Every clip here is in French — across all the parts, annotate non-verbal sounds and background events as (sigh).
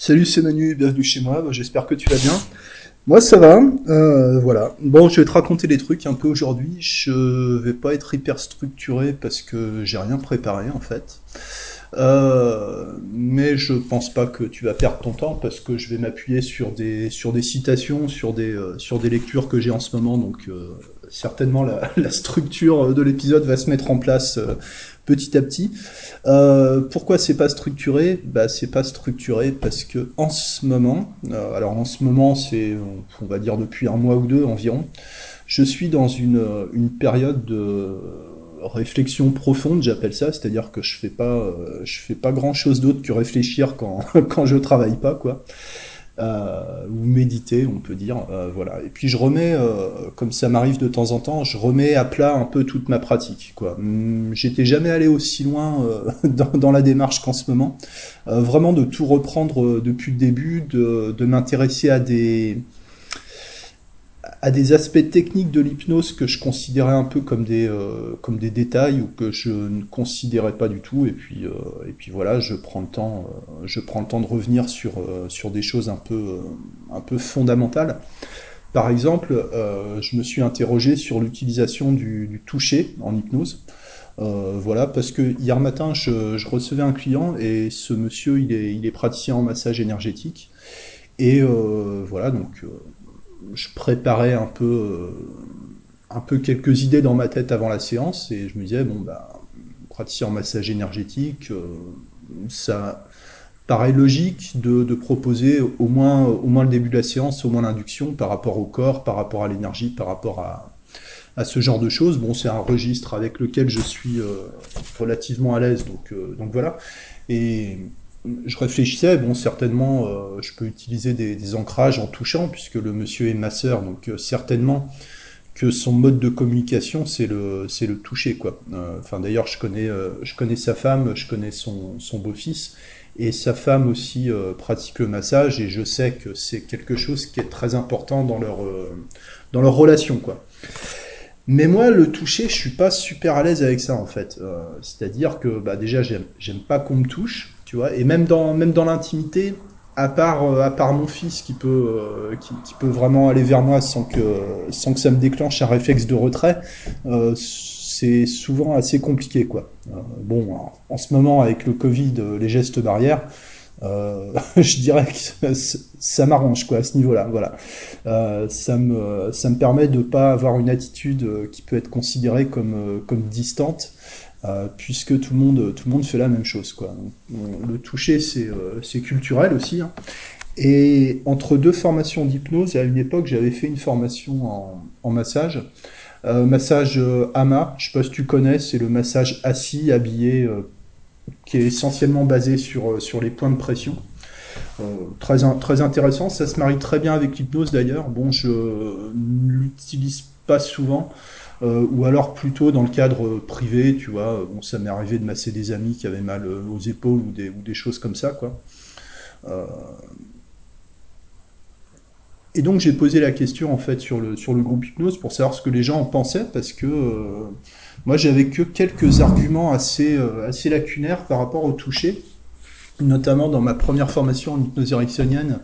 Salut, c'est Manu, bienvenue chez moi, bah, j'espère que tu vas bien. Moi ça va, euh, voilà. Bon, je vais te raconter des trucs un peu aujourd'hui. Je vais pas être hyper structuré parce que j'ai rien préparé en fait. Euh, mais je pense pas que tu vas perdre ton temps parce que je vais m'appuyer sur des sur des citations, sur des euh, lectures que j'ai en ce moment, donc certainement (laughs) la, structure de l'épisode va se mettre en place petit à petit. pourquoi c'est pas structuré? Bah c'est pas structuré parce que en ce moment, alors en ce moment c'est on va dire depuis un mois ou deux environ, je suis dans une une période de réflexion profonde, j'appelle ça, c'est-à-dire que je fais pas, euh, je fais pas grand chose d'autre que réfléchir quand, (laughs) quand je travaille pas, quoi. Euh, ou méditer, on peut dire, euh, voilà. Et puis je remets, comme ça m'arrive de temps en temps, je remets à plat un peu toute ma pratique, quoi. Hum, j'étais jamais allé aussi loin (laughs) dans, dans, la démarche qu'en ce moment, vraiment de tout reprendre depuis le début, de, de m'intéresser à des à des aspects techniques de l'hypnose que je considérais un peu comme des, euh, détails ou que je ne considérais pas du tout. Et puis, euh, voilà, je prends le temps, euh, je prends le temps de revenir sur, des choses un peu, fondamentales. Par exemple, je me suis interrogé sur l'utilisation du, toucher en hypnose. voilà, parce que hier matin, je, je, recevais un client et ce monsieur, il est, il est praticien en massage énergétique. Et voilà, donc je préparais un peu, euh, un peu quelques idées dans ma tête avant la séance et je me disais, bon, bah, praticien en massage énergétique, euh, ça paraît logique de, de, proposer au moins, au moins le début de la séance, au moins l'induction par rapport au corps, par rapport à l'énergie, par rapport à, à ce genre de choses. Bon, c'est un registre avec lequel je suis euh, relativement à l'aise, donc, donc voilà. Et je réfléchissais, bon, certainement, euh, je peux utiliser des, ancrages en touchant, puisque le monsieur est masseur, donc euh, certainement que son mode de communication, c'est le, c'est le toucher, quoi. Euh, enfin, d'ailleurs, je connais, je connais sa femme, je connais son, son beau-fils, et sa femme aussi pratique le massage, et je sais que c'est quelque chose qui est très important dans leur, dans leur relation, quoi. Mais moi, le toucher, je suis pas super à l'aise avec ça, en fait. C'est-à-dire que, bah, déjà, j'aime pas qu'on me touche tu vois. Et même dans, même dans l'intimité, à part, euh, à part mon fils qui peut, euh, qui, peut vraiment aller vers moi sans que, sans que ça me déclenche un réflexe de retrait, euh, c'est souvent assez compliqué, quoi. Bon, en ce moment, avec le Covid, les gestes barrières, (laughs) je dirais que ça m'arrange quoi à ce niveau-là. Voilà, ça me ça me permet de pas avoir une attitude qui peut être considérée comme comme distante euh, puisque tout le monde tout le monde fait la même chose quoi. le toucher c'est euh, culturel aussi. Hein. Et entre deux formations d'hypnose, à une époque j'avais fait une formation en, en massage. Euh, massage AMA, je sais pas si tu connais, c'est le massage assis, habillé, qui est essentiellement basé sur, sur les points de pression. Très, très intéressant, ça se marie très bien avec l'hypnose d'ailleurs. Bon, je ne l'utilise pas souvent, euh, ou alors plutôt dans le cadre privé, tu vois. Bon, ça m'est arrivé de masser des amis qui avaient mal euh, aux épaules ou des, ou des choses comme ça, quoi. Euh... Et donc j'ai posé la question en fait sur le, sur le groupe hypnose pour savoir ce que les gens en pensaient parce que euh, moi j'avais que quelques arguments assez, euh, assez lacunaires par rapport au toucher, notamment dans ma première formation en hypnose ericksonienne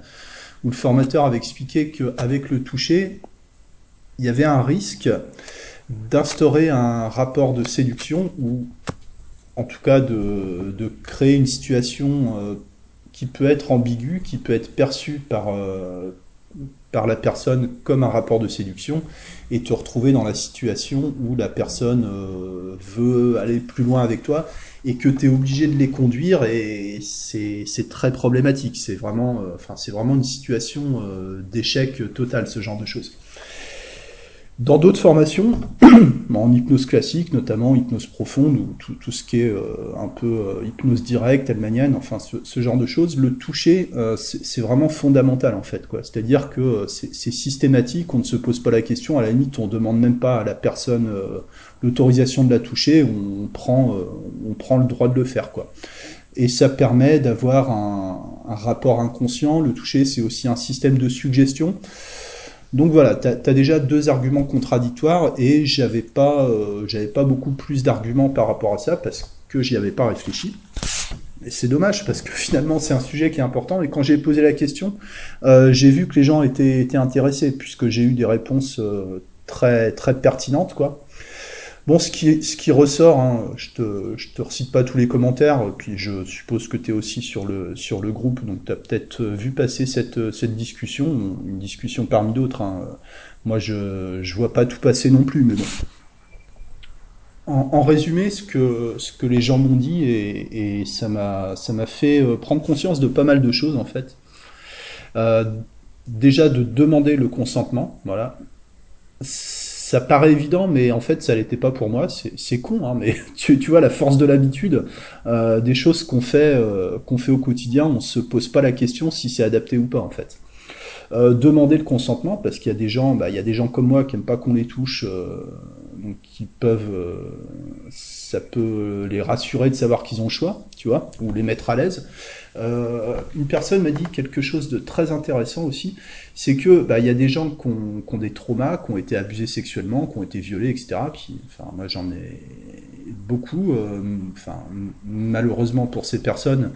où le formateur avait expliqué qu'avec le toucher, il y avait un risque d'instaurer un rapport de séduction ou en tout cas de, créer une situation euh, qui peut être ambiguë, qui peut être perçue par, euh, par la personne comme un rapport de séduction et te retrouver dans la situation où la personne euh, veut aller plus loin avec toi et que tu es obligé de les conduire et c'est très problématique. C'est vraiment, c'est vraiment une situation d'échec total, ce genre de choses. Dans d'autres formations, (clears throat) en hypnose classique, notamment hypnose profonde, ou tout, ce qui est euh, un peu euh, hypnose directe, elmanienne, enfin ce, genre de choses, le toucher, euh, c'est vraiment fondamental en fait. C'est-à-dire que c'est systématique, on ne se pose pas la question, à la limite on demande même pas à la personne l'autorisation de la toucher, on prend, le droit de le faire. quoi. Et ça permet d'avoir un rapport inconscient, le toucher c'est aussi un système de suggestion. Donc voilà, tu as, déjà deux arguments contradictoires et j'avais pas, euh, pas beaucoup plus d'arguments par rapport à ça parce que j'y avais pas réfléchi. Et c'est dommage parce que (laughs) finalement c'est un sujet qui est important. Et quand j'ai posé la question, euh, j'ai vu que les gens étaient, étaient intéressés puisque j'ai eu des réponses euh, très très pertinentes quoi. Bon, ce qui, ressort, hein, je te, te recite pas tous les commentaires, puis je suppose que tu es aussi sur le, groupe, donc tu as peut-être vu passer cette, cette discussion, une discussion parmi d'autres. Hein. Moi, je, je vois pas tout passer non plus, mais bon. En, résumé, ce que, les gens m'ont dit, et, ça m'a fait euh, prendre conscience de pas mal de choses, en fait. Euh, déjà de demander le consentement, voilà ça paraît évident, mais en fait, ça l'était pas pour moi. C'est con, hein, mais (laughs) tu, tu, vois la force de l'habitude, euh, des choses qu'on fait, euh, qu'on fait au quotidien, on se pose pas la question si c'est adapté ou pas, en fait. Euh, demander le consentement, parce qu'il y a des gens, bah, il y a des gens comme moi qui aiment pas qu'on les touche, euh, donc qui peuvent, euh, ça peut les rassurer de savoir qu'ils ont le choix, tu vois, ou les mettre à l'aise. Euh, une personne m'a dit quelque chose de très intéressant aussi, c'est que bah, il y a des gens qui ont, des traumas, qui ont été abusés sexuellement, qui ont été violés, etc. Enfin, moi j'en ai beaucoup. Euh, enfin, malheureusement pour ces personnes,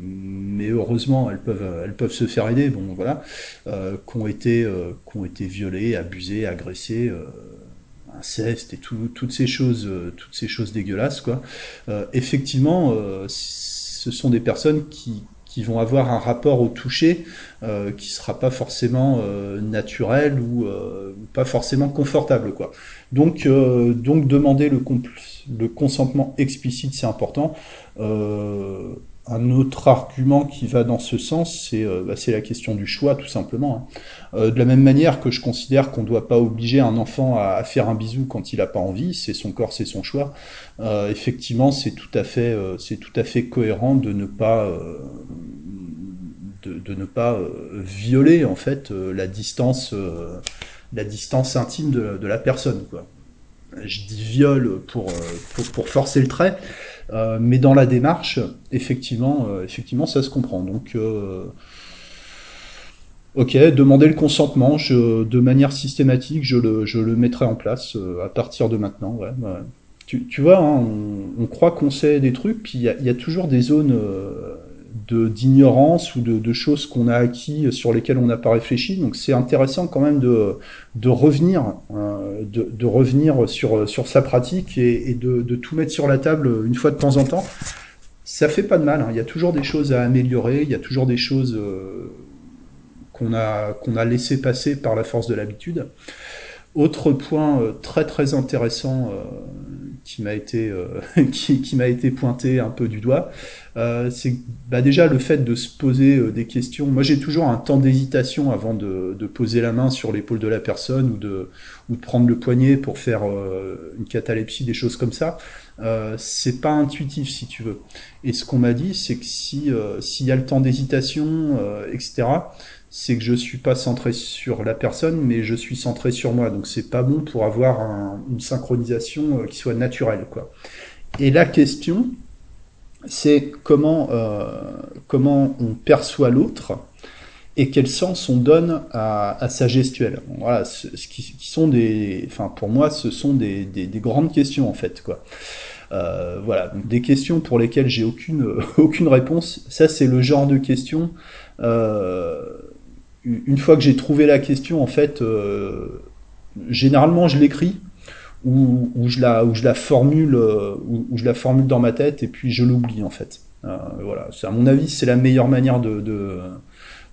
mais heureusement elles peuvent, elles peuvent se faire aider. Bon, voilà, qui ont été, qui ont été violés, abusés, agressés inceste et tout, toutes ces choses, toutes ces choses dégueulasses, quoi. Euh, effectivement, euh, ce sont des personnes qui, vont avoir un rapport au toucher euh, qui sera pas forcément euh, naturel ou euh, pas forcément confortable quoi. Donc euh, donc demander le consentement explicite c'est important. Un autre argument qui va dans ce sens, c'est euh, bah, la question du choix, tout simplement. Hein. Euh, de la même manière que je considère qu'on ne doit pas obliger un enfant à, faire un bisou quand il n'a pas envie, c'est son corps, c'est son choix. Euh, effectivement, c'est tout à fait, cohérent de ne pas, violer en fait la distance, la intime de, la personne. Je dis viol pour forcer le trait. Euh, mais dans la démarche, effectivement, euh, effectivement, ça se comprend. Donc, euh, ok, demander le consentement, de manière systématique, je le, je le mettrai en place à partir de maintenant. Tu, tu vois, hein, on, croit qu'on sait des trucs, puis il y, a toujours des zones d'ignorance ou de, de choses qu'on a acquis sur lesquelles on n'a pas réfléchi. Donc c'est intéressant quand même de, de revenir, euh, de, de, revenir sur, sur sa pratique et, et de, de, tout mettre sur la table une fois de temps en temps. Ça fait pas de mal. Hein. Il y a toujours des choses à améliorer. Il y a toujours des choses euh, qu'on a qu'on a laissé passer par la force de l'habitude. Autre point euh, très très intéressant euh, qui m'a été euh, (laughs) qui, qui m'a été pointé un peu du doigt, euh, c'est bah déjà le fait de se poser euh, des questions. Moi j'ai toujours un temps d'hésitation avant de, de, poser la main sur l'épaule de la personne ou de ou de prendre le poignet pour faire euh, une catalepsie, des choses comme ça. c'est pas intuitif si tu veux. Et ce qu'on m'a dit, c'est que si s'il y a le temps d'hésitation, etc c'est que je suis pas centré sur la personne, mais je suis centré sur moi. Donc c'est pas bon pour avoir un, une synchronisation euh, qui soit naturelle, quoi. Et la question, c'est comment euh, comment on perçoit l'autre et quel sens on donne à, sa gestuelle. Voilà, ce, qui, sont des, enfin pour moi, ce sont des, des, des grandes questions en fait, quoi. Euh, voilà, des questions pour lesquelles j'ai aucune (laughs) aucune réponse. Ça, c'est le genre de questions. Une fois que j'ai trouvé la question, en fait, euh, généralement je l'écris ou, je la formule euh, ou, je la formule dans ma tête et puis je l'oublie en fait. Euh, voilà, à mon avis c'est la meilleure manière de, de,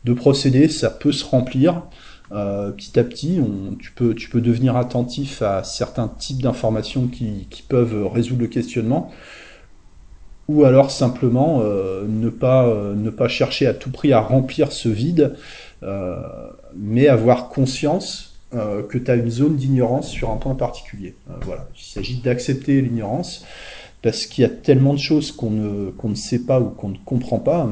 de procéder. Ça peut se remplir petit à petit. Tu peux devenir attentif à certains types d'informations qui, peuvent résoudre le questionnement ou alors simplement ne pas chercher à tout prix à remplir ce vide mais avoir conscience euh, que tu as une zone d'ignorance sur un point particulier. Euh, voilà, il s'agit d'accepter l'ignorance parce qu'il y a tellement de choses qu'on ne, qu'on ne sait pas ou qu'on ne comprend pas.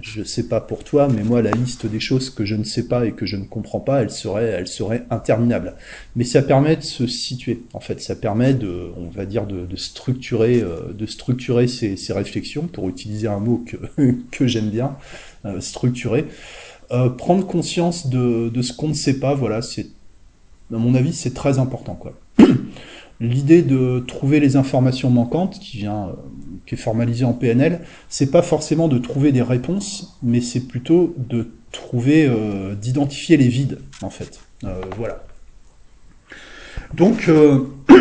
Je ne sais pas pour toi, mais moi, la liste des choses que je ne sais pas et que je ne comprends pas, elle serait, elle serait interminable. Mais ça permet de se situer. En fait, ça permet de, on va dire, de, structurer, de structurer ces, réflexions, pour utiliser un mot que, (laughs) que j'aime bien, euh, structurer. Euh, prendre conscience de, ce qu'on ne sait pas, voilà, c'est, à mon avis, c'est très important. (clears throat) L'idée de trouver les informations manquantes, qui vient, qui est formalisé en PNL, c'est pas forcément de trouver des réponses, mais c'est plutôt de trouver, euh, d'identifier les vides, en fait. Euh, voilà. Donc,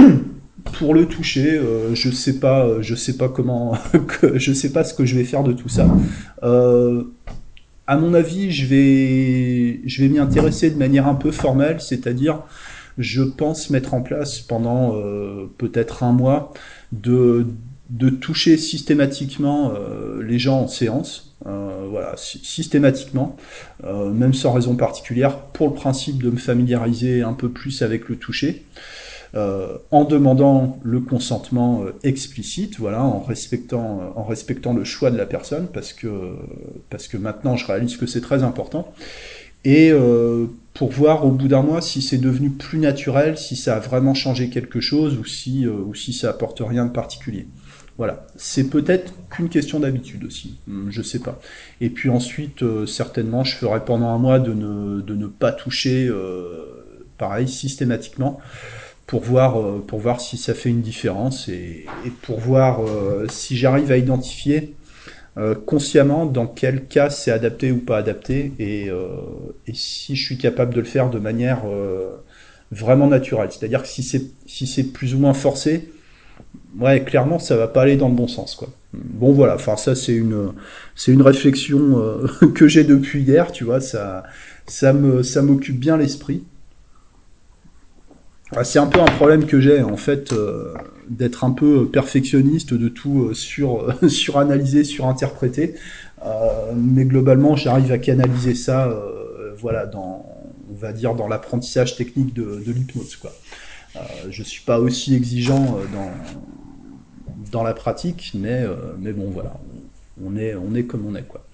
(clears throat) pour le toucher, je sais pas, je sais pas comment, (laughs) je sais pas ce que je vais faire de tout ça. À mon avis, je vais, je vais m'y intéresser de manière un peu formelle, c'est-à-dire je pense mettre en place pendant euh, peut-être un mois de, de toucher systématiquement euh, les gens en séance, euh, voilà, systématiquement, même sans raison particulière, pour le principe de me familiariser un peu plus avec le toucher. En demandant le consentement explicite, voilà, en respectant, en respectant le choix de la personne, parce que, parce que maintenant je réalise que c'est très important. Et pour voir au bout d'un mois si c'est devenu plus naturel, si ça a vraiment changé quelque chose ou si, euh, ou si ça apporte rien de particulier. Voilà, c'est peut-être qu'une question d'habitude aussi, hmm, je sais pas. Et puis ensuite, euh, certainement, je ferai pendant un mois de ne, de ne pas toucher, euh, pareil, systématiquement, pour voir, pour voir si ça fait une différence et, pour voir si j'arrive à identifier euh, consciemment dans quel cas c'est adapté ou pas adapté et, euh, si je suis capable de le faire de manière euh, vraiment naturelle. C'est-à-dire que si c'est plus ou moins forcé, ouais, clairement ça va pas aller dans le bon sens. Bon voilà, enfin ça c'est une réflexion (laughs) que j'ai depuis hier, tu vois, ça ça m'occupe bien l'esprit. C'est un peu un problème que j'ai en fait euh, d'être un peu perfectionniste, de tout euh, sur euh, (laughs) suranalyser, surinterpréter. mais globalement, j'arrive à canaliser ça, voilà, dans on va dire dans l'apprentissage technique de, l'hypnose quoi. je suis pas aussi exigeant dans la pratique, mais mais bon voilà, on est comme on est quoi.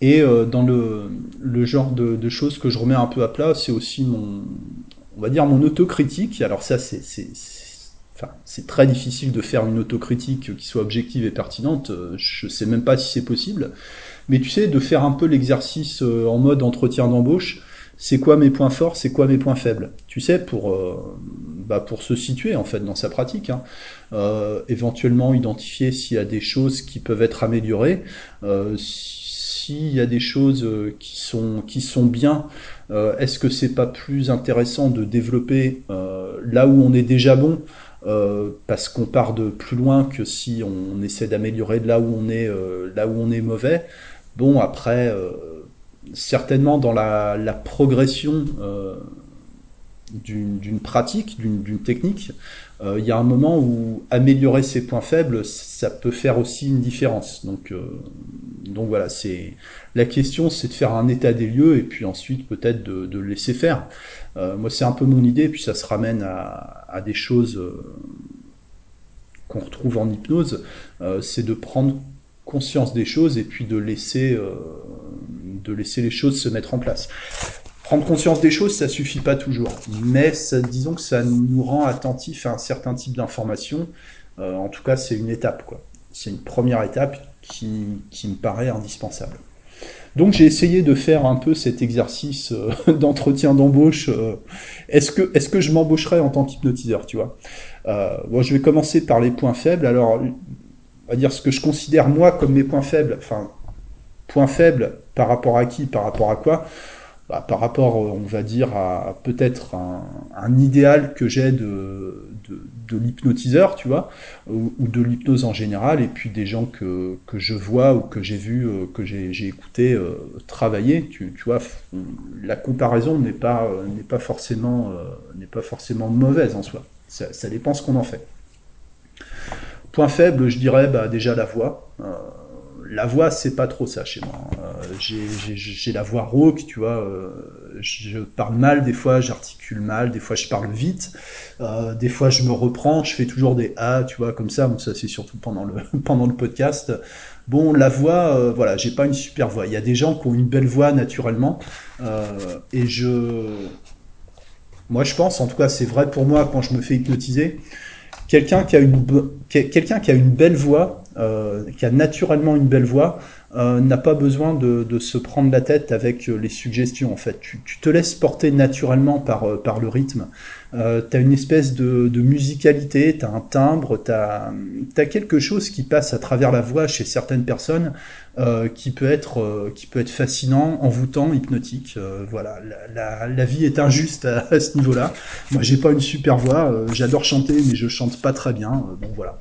Et dans le, genre de, choses que je remets un peu à plat, c'est aussi mon, on va dire mon autocritique. Alors ça, c'est très difficile de faire une autocritique qui soit objective et pertinente. Je sais même pas si c'est possible. Mais tu sais, de faire un peu l'exercice euh, en mode entretien d'embauche. C'est quoi mes points forts, c'est quoi mes points faibles? Tu sais, pour, euh, bah se situer en fait dans sa pratique. Hein. Euh, éventuellement identifier s'il y a des choses qui peuvent être améliorées. Euh, s'il y a des choses euh, qui sont bien, euh, est-ce que c'est pas plus intéressant de développer euh, là où on est déjà bon parce qu'on part de plus loin que si on essaie d'améliorer là où on est là où on est mauvais? Bon après certainement dans la progression d'une pratique, d'une technique, euh, il y a un moment où améliorer ses points faibles, ça peut faire aussi une différence. Donc, euh, donc voilà, c'est la question, c'est de faire un état des lieux et puis ensuite peut-être de, laisser faire. Euh, moi, c'est un peu mon idée, puis ça se ramène à, à des choses qu'on retrouve en hypnose, c'est de prendre conscience des choses et puis de laisser, de laisser les choses se mettre en place. Prendre conscience des choses, ça suffit pas toujours, mais disons que ça nous rend attentifs à un certain type d'information. Euh, en tout cas, c'est une étape, quoi. C'est une première étape qui, me paraît indispensable. Donc j'ai essayé de faire un peu cet exercice euh, (laughs) d'entretien d'embauche. Euh, est-ce que est-ce que je m'embaucherais en tant qu'hypnotiseur, tu vois? Bon, je vais commencer par les points faibles. Alors, on va dire ce que je considère moi comme mes points faibles. Enfin, points faibles par rapport à qui Par rapport à quoi? Bah, par rapport, on va dire, à, peut-être un, idéal que j'ai de, l'hypnotiseur, tu vois, ou, de l'hypnose en général, et puis des gens que, je vois ou que j'ai vu, euh, que j'ai écouté euh, travailler, tu, vois, la comparaison n'est pas, euh, pas, forcément, pas forcément mauvaise en soi. Ça, ça dépend ce qu'on en fait. Point faible, je dirais bah, déjà la voix. La voix, c'est pas trop ça chez moi. Euh, j'ai la voix rauque, tu vois. Euh, je parle mal des fois, j'articule mal, des fois je parle vite, euh, des fois je me reprends, je fais toujours des ah, tu vois, comme ça. Bon, ça c'est surtout pendant le (laughs) pendant le podcast. Bon, la voix, voilà, j'ai pas une super voix. Il y a des gens qui ont une belle voix naturellement, et je, moi je pense, en tout cas c'est vrai pour moi quand je me fais hypnotiser, quelqu'un qui a une belle voix euh, qui a naturellement une belle voix, euh, n'a pas besoin de, se prendre la tête avec les suggestions en fait. Tu, te laisses porter naturellement par le rythme. Euh, tu as une espèce de, de musicalité, tu as un timbre, tu as, as, quelque chose qui passe à travers la voix chez certaines personnes euh, qui, peut être, euh, qui peut être fascinant, envoûtant, hypnotique. Euh, voilà, la, la, la, vie est injuste à, à ce niveau-là. Moi, j'ai pas une super voix, euh, j'adore chanter, mais je chante pas très bien. bon, voilà.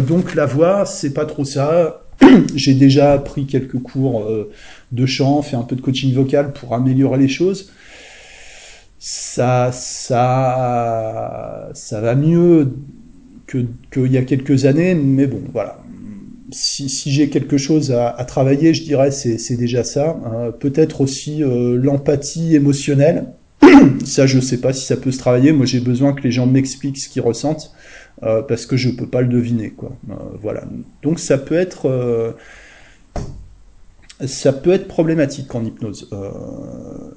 donc la voix, c'est pas trop ça. (clears throat) j'ai déjà pris quelques cours de chant, fait un peu de coaching vocal pour améliorer les choses ça, ça, ça va mieux qu'il y a quelques années, mais bon, voilà. Si, j'ai quelque chose à, à, travailler, je dirais c'est déjà ça. Euh, Peut-être aussi euh, l'empathie émotionnelle. (clears throat) ça, je sais pas si ça peut se travailler. Moi, j'ai besoin que les gens m'expliquent ce qu'ils ressentent euh, parce que je peux pas le deviner, quoi. Euh, voilà. Donc, ça peut être ça peut être problématique en hypnose, euh,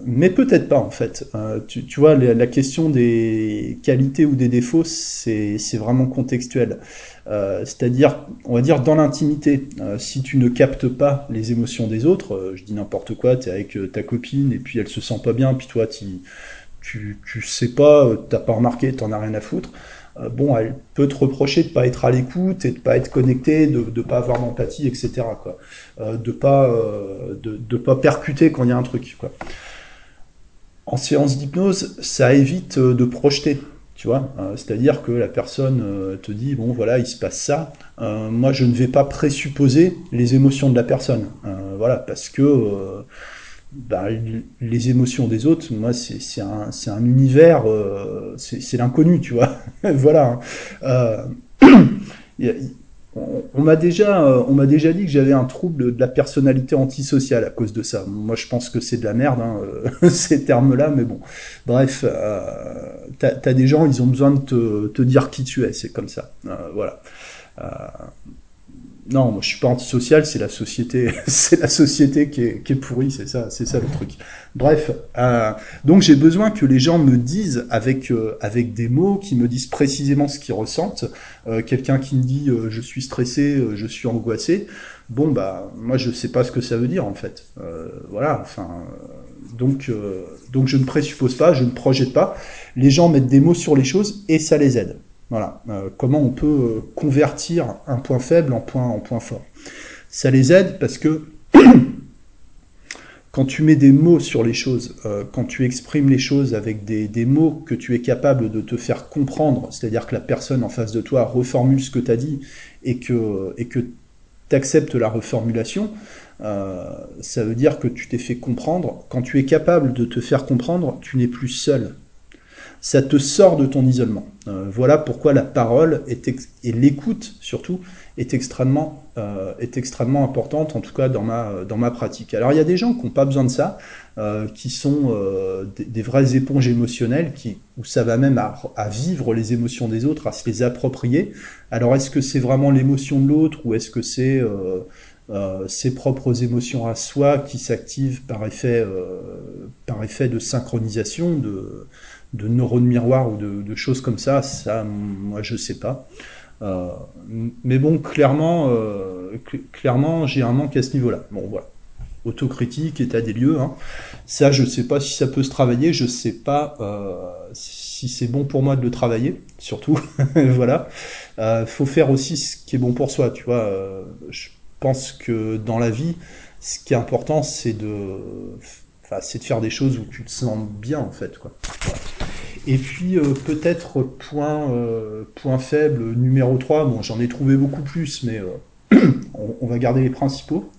mais peut-être pas en fait. Euh, tu, vois, la, question des qualités ou des défauts, c'est vraiment contextuel. Euh, C'est-à-dire, on va dire dans l'intimité, si tu ne captes pas les émotions des autres, je dis n'importe quoi, tu es avec ta copine et puis elle se sent pas bien, puis toi tu, tu sais pas, t'as pas remarqué, t'en as rien à foutre. Euh, bon, elle peut te reprocher de pas être à l'écoute et de pas être connecté, de ne pas avoir d'empathie, etc. Euh, de pas euh, de, de, pas percuter quand il y a un truc. En séance d'hypnose, ça évite de projeter. Tu vois, c'est-à-dire que la personne te dit bon voilà il se passe ça. moi je ne vais pas présupposer les émotions de la personne. voilà parce que bah, les émotions des autres, moi, c'est un, un univers, euh, c'est l'inconnu, tu vois. (laughs) voilà. Hein. Euh, (clears throat) on, m'a déjà, on m'a déjà dit que j'avais un trouble de la personnalité antisociale à cause de ça. Moi, je pense que c'est de la merde, hein, (laughs) ces termes-là, mais bon. Bref, euh, t'as as des gens, ils ont besoin de te, te dire qui tu es, c'est comme ça. Euh, voilà. Non, moi je suis pas antisocial, c'est la société, (laughs) c'est la société qui est, qui est pourrie, c'est ça, c'est ça le truc. Bref, euh, donc j'ai besoin que les gens me disent avec euh, avec des mots, qui me disent précisément ce qu'ils ressentent. Euh, Quelqu'un qui me dit euh, je suis stressé, euh, je suis angoissé, bon bah moi je sais pas ce que ça veut dire en fait. Euh, voilà, enfin donc donc je ne présuppose pas, je ne projette pas. Les gens mettent des mots sur les choses et ça les aide. Voilà, euh, comment on peut euh, convertir un point faible en point, en point fort. Ça les aide parce que (clears throat) quand tu mets des mots sur les choses, euh, quand tu exprimes les choses avec des, des, mots que tu es capable de te faire comprendre, c'est-à-dire que la personne en face de toi reformule ce que tu as dit et que et tu acceptes la reformulation, ça veut dire que tu t'es fait comprendre. Quand tu es capable de te faire comprendre, tu n'es plus seul ça te sort de ton isolement. Euh, voilà pourquoi la parole est et l'écoute surtout est extrêmement euh, est extrêmement importante en tout cas dans ma dans ma pratique. Alors il y a des gens qui n'ont pas besoin de ça, euh, qui sont euh, des, vraies éponges émotionnelles, qui où ça va même à, vivre les émotions des autres, à se les approprier. Alors est-ce que c'est vraiment l'émotion de l'autre ou est-ce que c'est euh, ses propres émotions à soi qui s'activent par effet par effet de synchronisation de de neurones miroirs ou de, choses comme ça, ça, moi, je sais pas. Euh, mais bon, clairement, euh, cl clairement, j'ai un manque à ce niveau-là. Bon, voilà. Autocritique, état des lieux. Hein. Ça, je sais pas si ça peut se travailler. Je sais pas euh, si c'est bon pour moi de le travailler, surtout. (laughs) voilà. Faut faire aussi ce qui est bon pour soi. Tu vois. Je pense que dans la vie, ce qui est important, c'est de C'est de faire des choses où tu te sens bien en fait quoi. Et puis euh, peut-être point euh, point faible numéro 3, bon j'en ai trouvé beaucoup plus mais euh, (clears throat) on, va garder les principaux.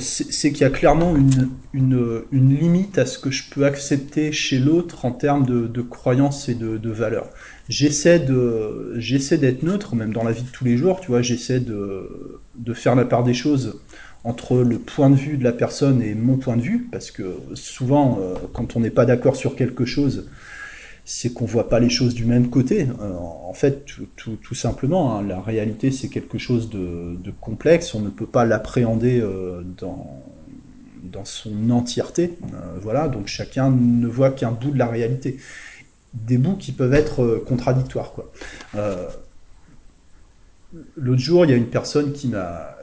C'est qu'il y a clairement une, une, limite à ce que je peux accepter chez l'autre en termes de, croyances et de, de valeurs. J'essaie d'être neutre, même dans la vie de tous les jours, tu vois, j'essaie de, de faire la part des choses entre le point de vue de la personne et mon point de vue, parce que souvent, euh, quand on n'est pas d'accord sur quelque chose, c'est qu'on voit pas les choses du même côté. Euh, en fait, tout, simplement, hein, la réalité, c'est quelque chose de, complexe. On ne peut pas l'appréhender euh, dans, dans son entièreté. Voilà, donc chacun ne voit qu'un bout de la réalité. Des bouts qui peuvent être contradictoires, l'autre jour, il y a une personne qui m'a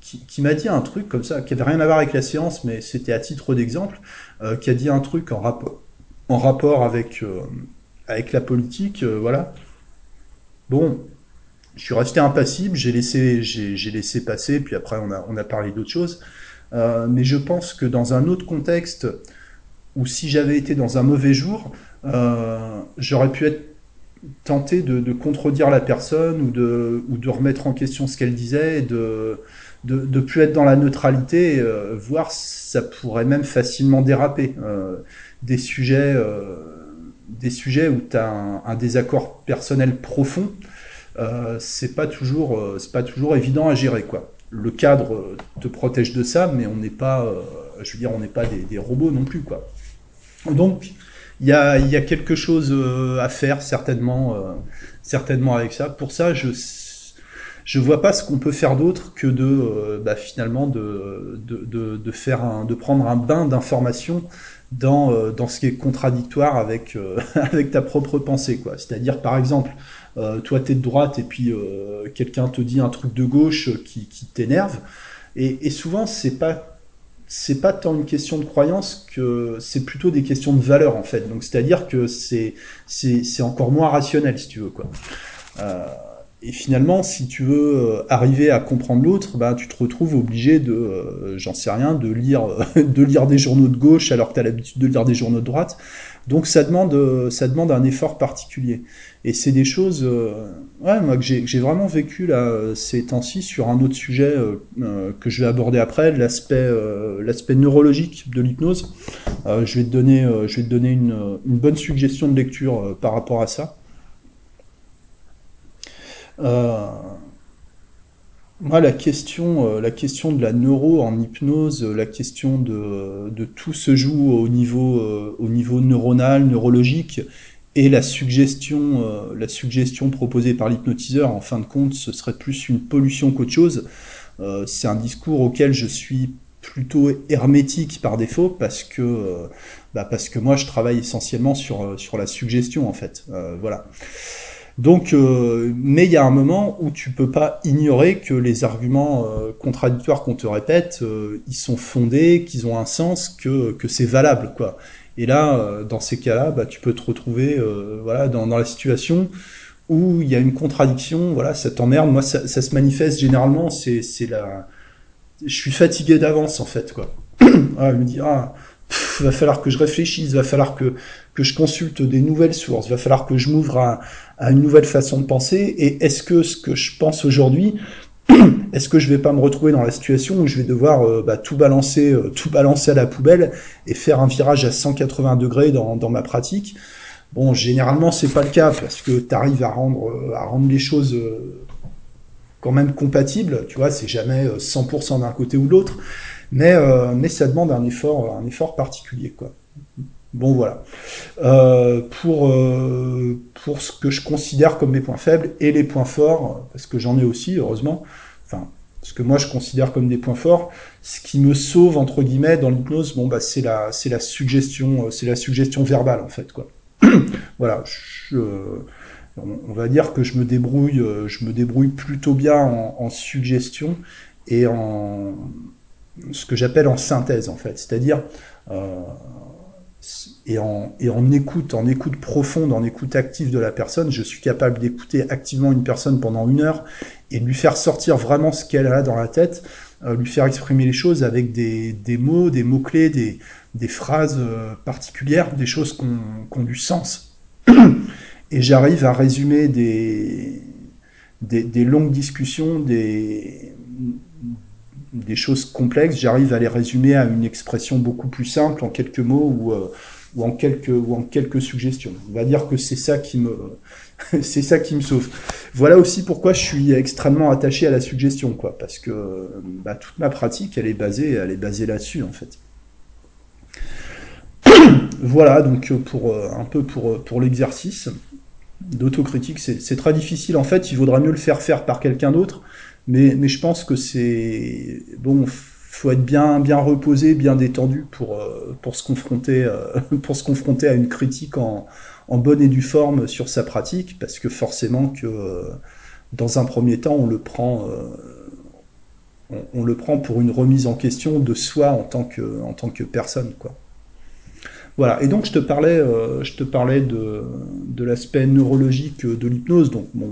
qui, m'a dit un truc comme ça, qui avait rien à voir avec la séance, mais c'était à titre d'exemple, euh, qui a dit un truc en rapport, en rapport avec, euh, avec la politique, euh, voilà. Bon, je suis resté impassible, j'ai laissé, laissé passer, puis après on a, on a parlé d'autres choses. mais je pense que dans un autre contexte, ou si j'avais été dans un mauvais jour, j'aurais pu être tenté de, contredire la personne ou de, ou de remettre en question ce qu'elle disait, de, de, plus être dans la neutralité, euh, voire ça pourrait même facilement déraper. Euh, des sujets, euh, des sujets où tu as un, désaccord personnel profond, c'est pas toujours, pas toujours évident à gérer quoi. Le cadre te protège de ça, mais on n'est pas, je veux dire, on pas des, des, robots non plus quoi. Donc il y a, y a, quelque chose à faire certainement, certainement avec ça. Pour ça, je je vois pas ce qu'on peut faire d'autre que de euh, bah, finalement de, de, de, faire un, de prendre un bain d'informations dans, euh, dans ce qui est contradictoire avec, euh, (laughs) avec ta propre pensée. quoi. C'est-à-dire, par exemple, toi, tu es de droite et puis quelqu'un te dit un truc de gauche qui, qui t'énerve. Et, et souvent, c'est pas c'est pas tant une question de croyance que c'est plutôt des questions de valeur en fait. Donc c'est-à-dire que c'est c'est encore moins rationnel si tu veux quoi. Euh, et finalement, si tu veux euh, arriver à comprendre l'autre, bah, tu te retrouves obligé de, euh, j'en sais rien, de lire, (laughs) de lire des journaux de gauche alors que tu as l'habitude de lire des journaux de droite. Donc ça demande, euh, ça demande un effort particulier. Et c'est des choses, que j'ai vraiment vécu là ces temps-ci sur un autre sujet que je vais aborder après, l'aspect, neurologique de l'hypnose. je vais te donner, je vais te donner une bonne suggestion de lecture par rapport à ça. Euh, moi, la question, euh, la question de la neuro en hypnose, euh, la question de, de tout se joue au niveau, au niveau neuronal, neurologique, et la suggestion, la suggestion proposée par l'hypnotiseur, en fin de compte, ce serait plus une pollution qu'autre chose. c'est un discours auquel je suis plutôt hermétique par défaut parce que, bah parce que moi, je travaille essentiellement sur, sur la suggestion, en fait. voilà. Donc, euh, mais il y a un moment où tu peux pas ignorer que les arguments euh, contradictoires qu'on te répète, euh, ils sont fondés, qu'ils ont un sens, que, que c'est valable, quoi. Et là, dans ces cas-là, bah, tu peux te retrouver, voilà, dans, dans la situation où il y a une contradiction, voilà, ça t'emmerde. Moi, ça, ça, se manifeste généralement, c'est, c'est la, je suis fatigué d'avance en fait, quoi. (clears throat) ah, je me dis, ah, va falloir que je réfléchisse, va falloir que, que je consulte des nouvelles sources, va falloir que je m'ouvre à, à une nouvelle façon de penser. Et est-ce que ce que je pense aujourd'hui, (clears throat) est-ce que je vais pas me retrouver dans la situation où je vais devoir euh, bah, tout balancer, euh, tout balancer à la poubelle et faire un virage à 180 degrés dans, dans ma pratique? Bon, généralement c'est pas le cas parce que tu arrives à rendre, euh, à rendre les choses quand même compatibles. Tu vois, c'est jamais 100% d'un côté ou l'autre, mais mais ça demande un effort, un effort particulier, quoi. Bon voilà. Euh, pour, euh, pour ce que je considère comme mes points faibles et les points forts, parce que j'en ai aussi, heureusement, enfin, ce que moi je considère comme des points forts, ce qui me sauve entre guillemets dans l'hypnose, bon bah c'est la c'est la suggestion, euh, c'est la suggestion verbale en fait quoi. (coughs) voilà, on va dire que je me débrouille, je me débrouille plutôt bien en, suggestion et en ce que j'appelle en synthèse en fait, c'est-à-dire et en, en écoute, en écoute profonde, en écoute active de la personne, je suis capable d'écouter activement une personne pendant une heure et lui faire sortir vraiment ce qu'elle a dans la tête, euh, lui faire exprimer les choses avec des, des mots, des mots-clés, des, des phrases euh, particulières, des choses qui ont, du sens. (clears throat) Et j'arrive à résumer des, des, des, longues discussions, des, des choses complexes, j'arrive à les résumer à une expression beaucoup plus simple, en quelques mots, ou, euh, en quelques ou suggestions. On va dire que (laughs) c'est ça qui me sauve. Voilà aussi pourquoi je suis extrêmement attaché à la suggestion, quoi, parce que bah, toute ma pratique, elle est basée, elle est basée là-dessus en fait. (coughs) voilà donc pour euh, un peu pour l'exercice d'autocritique, c'est très difficile en fait. Il vaudrait mieux le faire faire par quelqu'un d'autre, mais je pense que c'est bon faut être bien bien reposé, bien détendu pour euh, pour se confronter euh, (laughs) pour se confronter à une critique en, en bonne et due forme sur sa pratique, parce que forcément que dans un premier temps, on le prend, le prend pour une remise en question de soi en tant que, en tant que personne, quoi. Voilà. Et donc je te parlais, je te parlais de, de l'aspect neurologique de l'hypnose. Donc bon,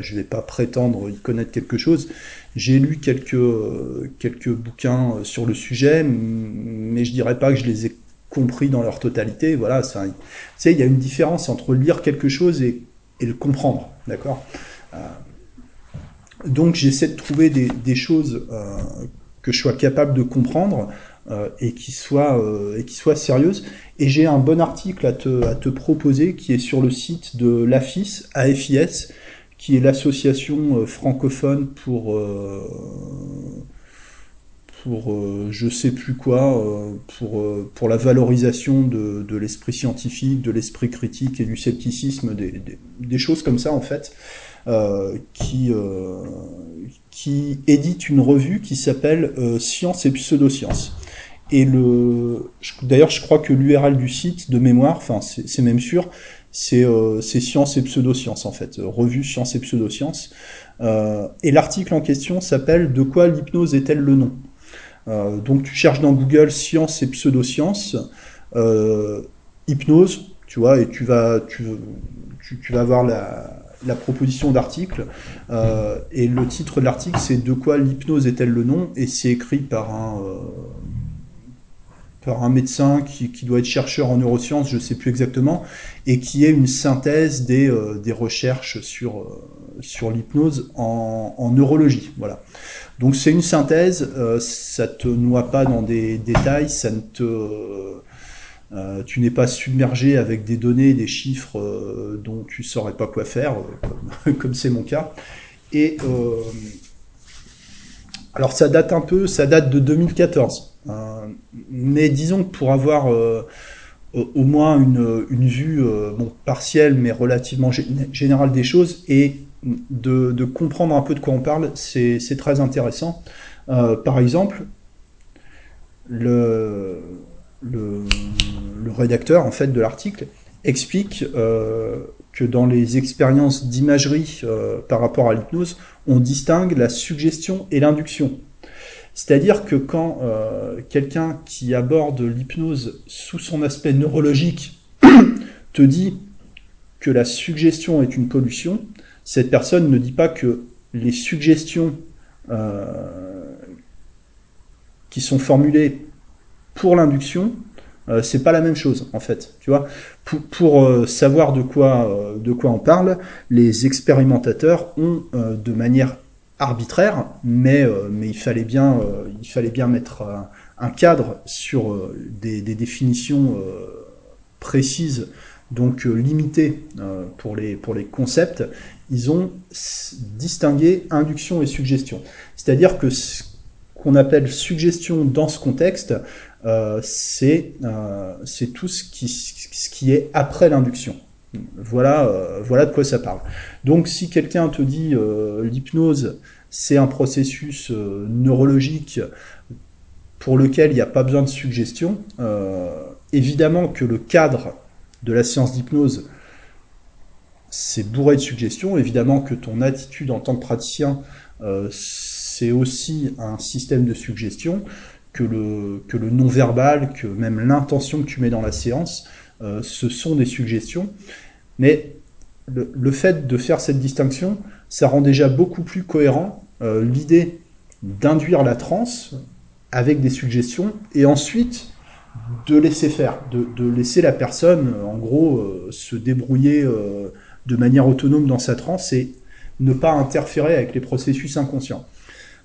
je ne vais pas prétendre y connaître quelque chose. J'ai lu quelques, quelques bouquins sur le sujet, mais je dirais pas que je les ai compris dans leur totalité. Voilà, il y a une différence entre lire quelque chose et, le comprendre, d'accord? Euh, Donc j'essaie de trouver des, choses euh, que je sois capable de comprendre euh, et qui soient et qui soient sérieuses. Et j'ai un bon article à te, à te proposer qui est sur le site de l'AFIS, AFIS, qui est l'association francophone pour pour euh, je sais plus quoi, euh, pour, euh, pour la valorisation de, de l'esprit scientifique, de l'esprit critique et du scepticisme, des, des, choses comme ça en fait, qui, qui édite une revue qui s'appelle Science et pseudosciences. Et le, d'ailleurs, je crois que l'URL du site de mémoire, enfin, c'est même sûr, c'est euh, Science et pseudosciences en fait, revue Science et pseudosciences. Euh, et l'article en question s'appelle De quoi l'hypnose est-elle le nom? Euh, donc tu cherches dans Google science et pseudosciences, euh, hypnose, tu vois, et tu vas, tu, tu, vas avoir la, la proposition d'article. Et le titre de l'article, c'est De quoi l'hypnose est-elle le nom? Et c'est écrit par un, par un médecin qui, doit être chercheur en neurosciences, je ne sais plus exactement, et qui est une synthèse des, des recherches sur, sur l'hypnose en, neurologie. Voilà. Donc c'est une synthèse, euh, ça te noie pas dans des détails, ça ne te, euh, tu n'es pas submergé avec des données, des chiffres euh, dont tu saurais pas quoi faire, (laughs) comme c'est mon cas. Et alors ça date un peu, ça date de 2014. Mais disons que pour avoir au moins une, une vue bon, partielle mais relativement générale des choses et de, comprendre un peu de quoi on parle, c'est très intéressant. Euh, par exemple, le, le, rédacteur en fait de l'article explique euh, que dans les expériences d'imagerie euh, par rapport à l'hypnose, on distingue la suggestion et l'induction. C'est-à-dire que quand quelqu'un qui aborde l'hypnose sous son aspect neurologique (coughs) te dit que la suggestion est une pollution, cette personne ne dit pas que les suggestions euh, qui sont formulées pour l'induction, euh, c'est pas la même chose en fait. Pour, euh, savoir de quoi de quoi on parle, les expérimentateurs ont de manière arbitraire, mais mais il fallait bien bien mettre un cadre sur des, définitions précises donc limitées pour les pour les concepts ils ont distingué induction et suggestion. C'est-à-dire que ce qu'on appelle suggestion dans ce contexte, euh, euh, c'est tout ce qui, ce qui est après l'induction. Voilà, euh, voilà de quoi ça parle. Donc si quelqu'un te dit l'hypnose, c'est un processus neurologique pour lequel il n'y a pas besoin de suggestion, évidemment que le cadre de la science d'hypnose c'est bourré de suggestions. Évidemment que ton attitude en tant que praticien, euh, c'est aussi un système de suggestions, que le, que non-verbal, que même l'intention que tu mets dans la séance, euh, ce sont des suggestions. Mais le, fait de faire cette distinction, ça rend déjà beaucoup plus cohérent euh, l'idée d'induire la transe avec des suggestions et ensuite de laisser faire, de, laisser la personne, en gros, se débrouiller de manière autonome dans sa transe et ne pas interférer avec les processus inconscients.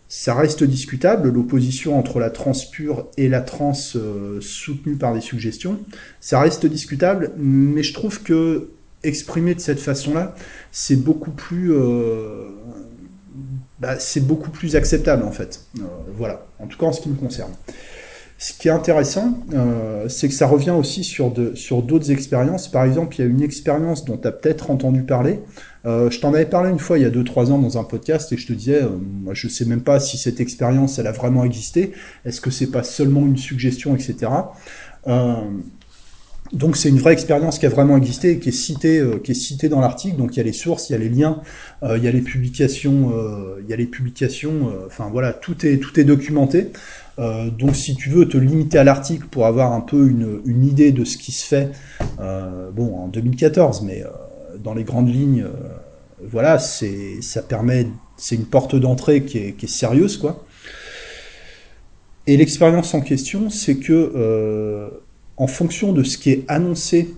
Ça reste discutable, l'opposition entre la transe pure et la transe euh, soutenue par des suggestions. Ça reste discutable, mais je trouve que exprimer de cette façon-là, c'est beaucoup plus, euh, bah, c'est beaucoup plus acceptable en fait. Euh, voilà, en tout cas en ce qui me concerne. Ce qui est intéressant, euh, c'est que ça revient aussi sur de, sur d'autres expériences. Par exemple, il y a une expérience dont tu as peut-être entendu parler. Je t'en avais parlé une fois il y a 2-3 ans dans un podcast et je te disais, euh, moi je sais même pas si cette expérience elle a vraiment existé. Est-ce que c'est pas seulement une suggestion, etc. Donc c'est une vraie expérience qui a vraiment existé et qui est citée, euh, qui est citée dans l'article. Donc il y a les sources, il y a les liens, euh, il y a les publications, euh, il y a les publications. Enfin voilà, tout est tout est documenté. donc si tu veux te limiter à l'article pour avoir un peu une, une, idée de ce qui se fait, bon en 2014, mais dans les grandes lignes, voilà, c'est ça permet, c'est une porte d'entrée qui est, qui est sérieuse quoi. Et l'expérience en question, c'est que en fonction de ce qui est annoncé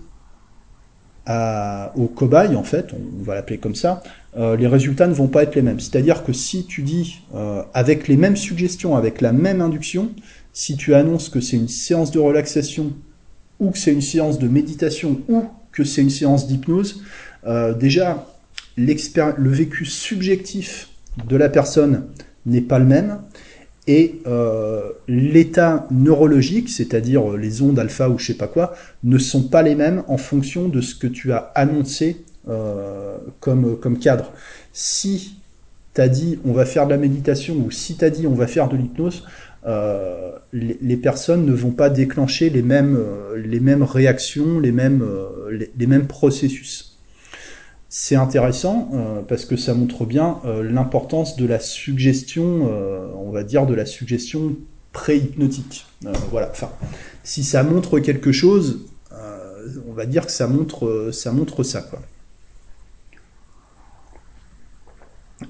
au cobaye, en fait, on va l'appeler comme ça, euh, les résultats ne vont pas être les mêmes. C'est-à-dire que si tu dis, euh, avec les mêmes suggestions, avec la même induction, si tu annonces que c'est une séance de relaxation, ou que c'est une séance de méditation, ou que c'est une séance d'hypnose, euh, déjà, le vécu subjectif de la personne n'est pas le même, et euh, l'état neurologique, c'est-à-dire les ondes alpha ou je sais pas quoi, ne sont pas les mêmes en fonction de ce que tu as annoncé euh, comme, cadre. Si tu as dit on va faire de la méditation ou si tu as dit on va faire de l'hypnose, euh, les, personnes ne vont pas déclencher les mêmes, euh, réactions, euh, les mêmes processus. C'est intéressant euh, parce que ça montre bien euh, l'importance de la suggestion, euh, on va dire de la suggestion pré-hypnotique. voilà. Enfin, si ça montre quelque chose, on va dire que ça montre ça.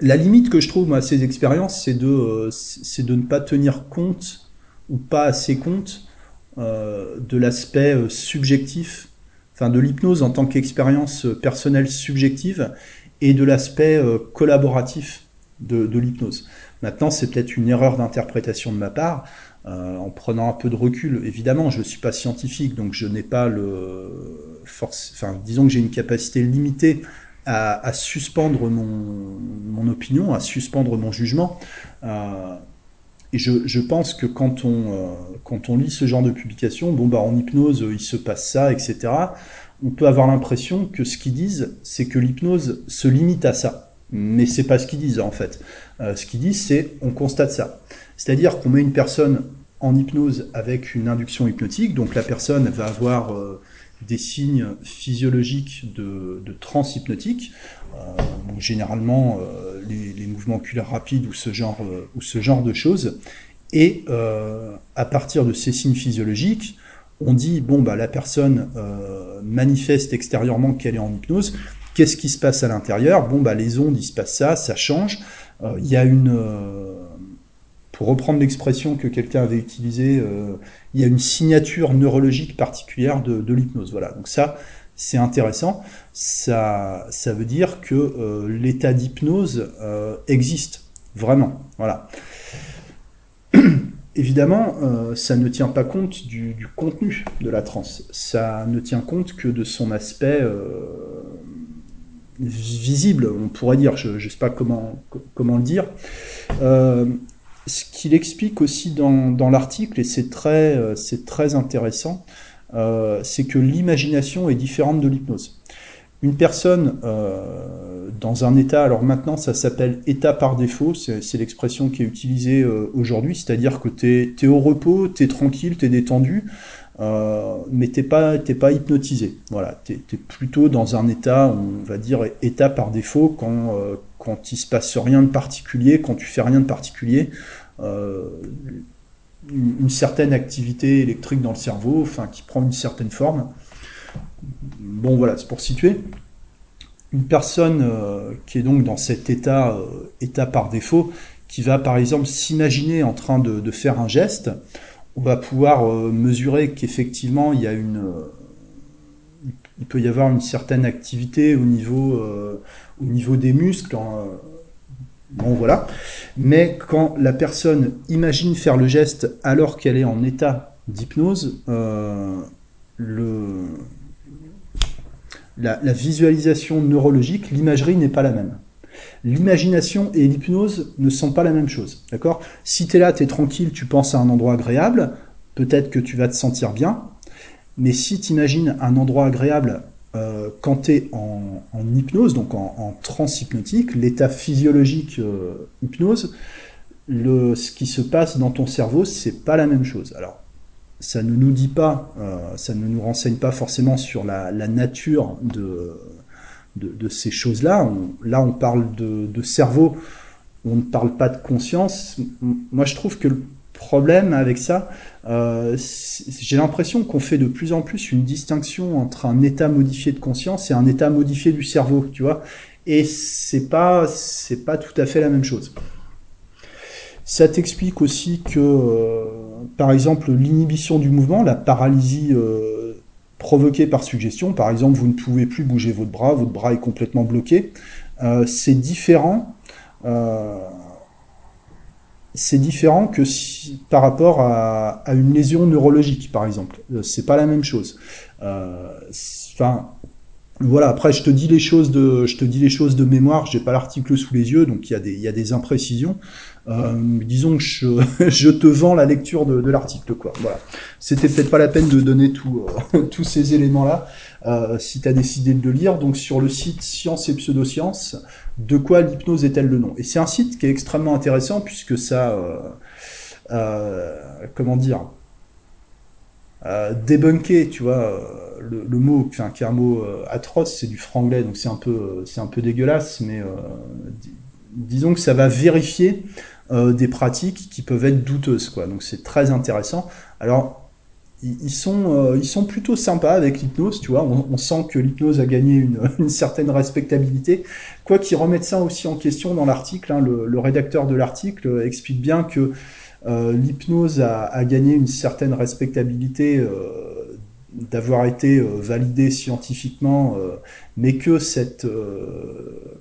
La limite que je trouve à ces expériences, c'est de ne pas tenir compte ou pas assez compte de l'aspect subjectif de l'hypnose en tant qu'expérience personnelle subjective et de l'aspect euh, collaboratif de, l'hypnose. Maintenant, c'est peut-être une erreur d'interprétation de ma part, euh, en prenant un peu de recul. Évidemment, je ne suis pas scientifique, donc je n'ai pas le force. Enfin, disons que j'ai une capacité limitée à, suspendre mon, opinion, à suspendre mon jugement. Euh, et je, pense que quand on, euh, quand on lit ce genre de publication, bon bah en hypnose il se passe ça, etc. On peut avoir l'impression que ce qu'ils disent, c'est que l'hypnose se limite à ça. Mais c'est pas ce qu'ils disent en fait. Euh, ce qu'ils disent, c'est on constate ça. C'est-à-dire qu'on met une personne en hypnose avec une induction hypnotique, donc la personne va avoir euh, des signes physiologiques de, de euh, généralement euh, les, mouvements oculaires rapides ou ce genre, euh, ou ce genre de choses. Et à partir de ces signes physiologiques, on dit bon bah la personne manifeste extérieurement qu'elle est en hypnose. Qu'est-ce qui se passe à l'intérieur? Bon bah les ondes, il se passe ça, ça change. Il y a une pour reprendre l'expression que quelqu'un avait utilisée, euh, il y a une signature neurologique particulière de, l'hypnose. Voilà, donc ça, c'est intéressant. Ça, ça veut dire que euh, l'état d'hypnose euh, existe, vraiment. Voilà. (clears throat) Évidemment, ça ne tient pas compte du, du, contenu de la transe. Ça ne tient compte que de son aspect visible, on pourrait dire. Je ne sais pas comment, comment le dire ce qu'il explique aussi dans, dans l'article, et c'est très, euh, très intéressant, euh, c'est que l'imagination est différente de l'hypnose. Une personne euh, dans un état, alors maintenant ça s'appelle état par défaut, c'est l'expression qui est utilisée euh, aujourd'hui, c'est-à-dire que tu es, au repos, tu es tranquille, tu es détendu, euh, mais t'es pas, pas hypnotisé. Voilà, tu es, plutôt dans un état, on va dire état par défaut, quand, euh, quand il se passe rien de particulier, quand tu fais rien de particulier, euh, une, certaine activité électrique dans le cerveau, enfin qui prend une certaine forme. Bon voilà, c'est pour situer. Une personne euh, qui est donc dans cet état, état par défaut, qui va par exemple s'imaginer en train de, faire un geste, on va pouvoir mesurer qu'effectivement il y a une il peut y avoir une certaine activité au niveau, au niveau des muscles. Bon voilà. Mais quand la personne imagine faire le geste alors qu'elle est en état d'hypnose, euh, la, visualisation neurologique, l'imagerie n'est pas la même. L'imagination et l'hypnose ne sont pas la même chose. D'accord? Si tu es là, tu es tranquille, tu penses à un endroit agréable, peut-être que tu vas te sentir bien. Mais si tu imagines un endroit agréable euh, quand tu es en, hypnose, donc en, en transe hypnotique, l'état physiologique euh, hypnose, le, ce qui se passe dans ton cerveau, c'est pas la même chose. Alors, ça ne nous dit pas, ça ne nous renseigne pas forcément sur la, nature de, de, ces choses-là. Là, on parle de, de, cerveau, on ne parle pas de conscience. Moi, je trouve que le problème avec ça, euh, j'ai l'impression qu'on fait de plus en plus une distinction entre un état modifié de conscience et un état modifié du cerveau, tu vois. Et c'est pas, c'est pas tout à fait la même chose. Ça t'explique aussi que, euh, par exemple, l'inhibition du mouvement, la paralysie euh, provoquée par suggestion, par exemple, vous ne pouvez plus bouger votre bras, votre bras est complètement bloqué, c'est différent c'est différent que par rapport à, une lésion neurologique, par exemple. Euh, c'est pas la même chose. Euh, enfin, voilà. Après, je te dis les choses de, je te dis les choses de mémoire. J'ai pas l'article sous les yeux, donc il y y a des imprécisions. Euh, disons que (laughs) je, te vends la lecture de, l'article, quoi. Voilà. C'était peut-être pas la peine de donner tout, (laughs) tous ces éléments-là. Euh, si tu as décidé de le lire, donc sur le site Science et Pseudosciences, de quoi l'hypnose est-elle le nom? Et c'est un site qui est extrêmement intéressant puisque ça, euh, euh, comment dire, euh, débunker, tu vois, le, mot, qui est un mot atroce, c'est du franglais, donc c'est un peu, c'est un peu dégueulasse, mais disons que ça va vérifier des pratiques qui peuvent être douteuses, quoi. Donc c'est très intéressant. Alors ils sont, euh, ils sont plutôt sympas avec l'hypnose, tu vois. On, sent que l'hypnose a gagné (laughs) une, certaine respectabilité. Quoi qu'ils remettent ça aussi en question dans l'article, hein, le, rédacteur de l'article explique bien que euh, l'hypnose a, gagné une certaine respectabilité euh, d'avoir été validée scientifiquement, mais que cette,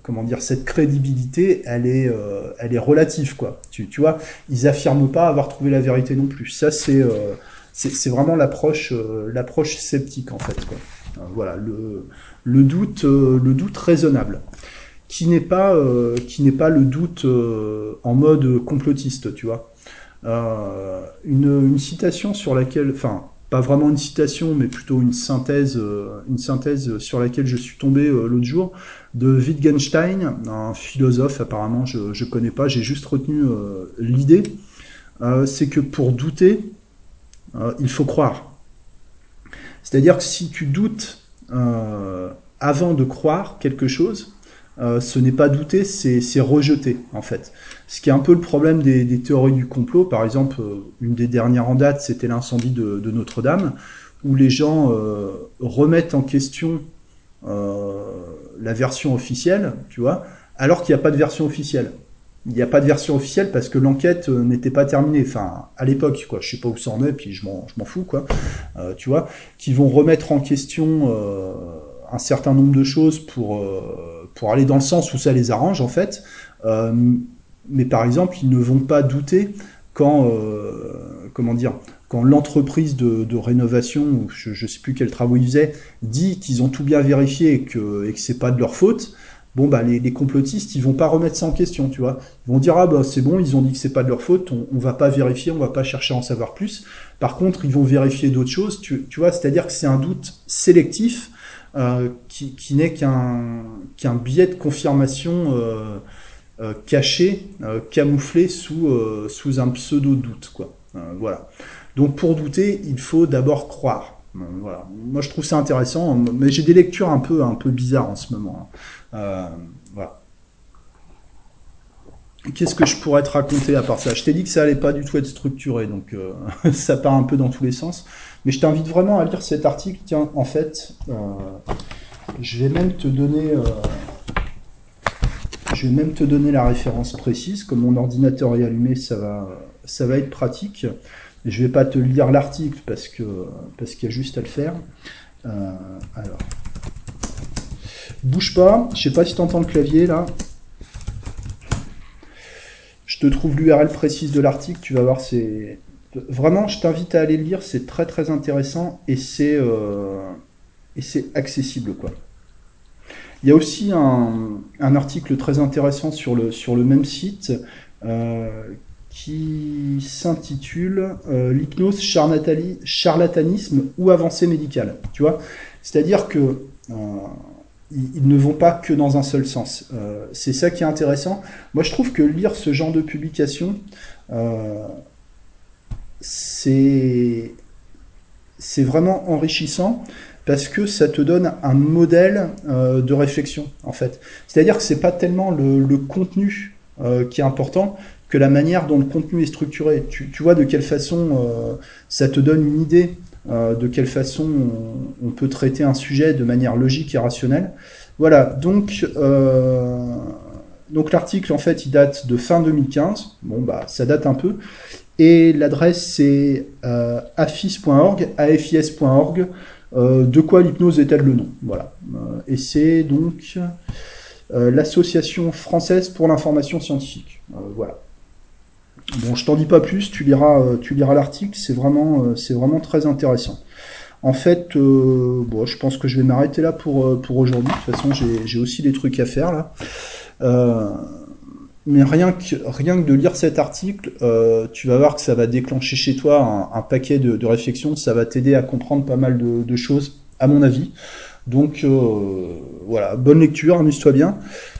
comment dire, cette crédibilité, elle est, elle est relative, quoi. Tu, tu vois, ils affirment pas avoir trouvé la vérité non plus. Ça, c'est c'est vraiment l'approche euh, l'approche sceptique en fait. Euh, voilà, le, le, doute, euh, le doute raisonnable, qui n'est pas, qui n'est pas le doute en mode complotiste, tu vois. une, une citation sur laquelle, enfin, pas vraiment une citation, mais plutôt une synthèse, une synthèse sur laquelle je suis tombé l'autre jour, de Wittgenstein, un philosophe apparemment, je ne connais pas, j'ai juste retenu l'idée, c'est que pour douter, euh, il faut croire. C'est-à-dire que si tu doutes euh, avant de croire quelque chose, euh, ce n'est pas douter, c'est rejeter en fait. Ce qui est un peu le problème des, théories du complot. Par exemple, une des dernières en date, c'était l'incendie de, Notre-Dame, où les gens remettent en question la version officielle, tu vois, alors qu'il n'y a pas de version officielle il n'y a pas de version officielle parce que l'enquête euh, n'était pas terminée. Enfin, à l'époque, quoi. Je sais pas où ça en est, puis je m'en, fous, quoi. Euh, tu vois, qui vont remettre en question euh, un certain nombre de choses pour pour aller dans le sens où ça les arrange, en fait. mais par exemple, ils ne vont pas douter quand comment dire quand l'entreprise de, rénovation, je ne sais plus quel travaux ils faisaient, dit qu'ils ont tout bien vérifié et que, que c'est pas de leur faute, bon bah les, complotistes ils vont pas remettre ça en question tu vois ils vont dire ah bah c'est bon ils ont dit que c'est pas de leur faute on, on, va pas vérifier on va pas chercher à en savoir plus par contre ils vont vérifier d'autres choses tu, tu vois c'est à dire que c'est un doute sélectif euh, qui, qui n'est qu'un qu'un biais de confirmation euh, euh, caché camouflé sous un pseudo doute quoi voilà donc pour douter il faut d'abord croire. Moi, je trouve ça intéressant, mais j'ai des lectures un peu, bizarres en ce moment. Hein. Euh. Qu'est-ce que je pourrais te raconter à part ça? Je t'ai dit que ça allait pas du tout être structuré, donc euh, (laughs) ça part un peu dans tous les sens. Mais je t'invite vraiment à lire cet article. Tiens, en fait, euh, je vais même te donner, je vais même te donner la référence précise. Comme mon ordinateur est allumé, ça va, ça va être pratique. Je vais pas te lire l'article parce que parce qu'il y a juste à le faire. alors. Bouge pas, je sais pas si tu entends le clavier là. Je te trouve l'URL précise de l'article, tu vas voir, c'est... Vraiment, je t'invite à aller le lire, c'est très très intéressant et c'est euh, et c'est accessible quoi. Il y a aussi un, article très intéressant sur le, sur le même site euh, qui s'intitule euh, L'hypnose, charlatanisme ou avancée médicale. Tu vois C'est-à-dire que ils, ne vont pas que dans un seul sens. Euh, c'est ça qui est intéressant. Moi, je trouve que lire ce genre de publication, euh, c'est vraiment enrichissant parce que ça te donne un modèle euh, de réflexion en fait. C'est-à-dire que c'est pas tellement le, contenu euh, qui est important que la manière dont le contenu est structuré. Tu, vois de quelle façon euh, ça te donne une idée de quelle façon on, peut traiter un sujet de manière logique et rationnelle. Voilà, donc donc l'article en fait il date de fin 2015. Bon bah ça date un peu. Et l'adresse c'est afis.org, afis.org. Euh, de quoi l'hypnose est-elle le nom? Voilà. Euh, et c'est donc euh, l'association française pour l'information scientifique. voilà. Bon, je t'en dis pas plus, tu liras, tu liras l'article, c'est vraiment, c'est vraiment très intéressant. En fait, bon, je pense que je vais m'arrêter là pour, pour aujourd'hui. De toute façon, j'ai aussi des trucs à faire là. Mais rien que, rien que de lire cet article, euh, tu vas voir que ça va déclencher chez toi un, paquet de, réflexions, ça va t'aider à comprendre pas mal de, choses, à mon avis. Donc euh, voilà, bonne lecture, amuse-toi bien.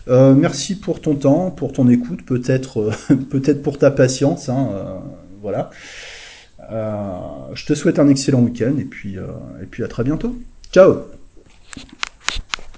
Euh, merci pour ton temps, pour ton écoute, peut-être (laughs) peut-être pour ta patience. Hein, voilà. je te souhaite un excellent week-end et puis, et puis à très bientôt. Ciao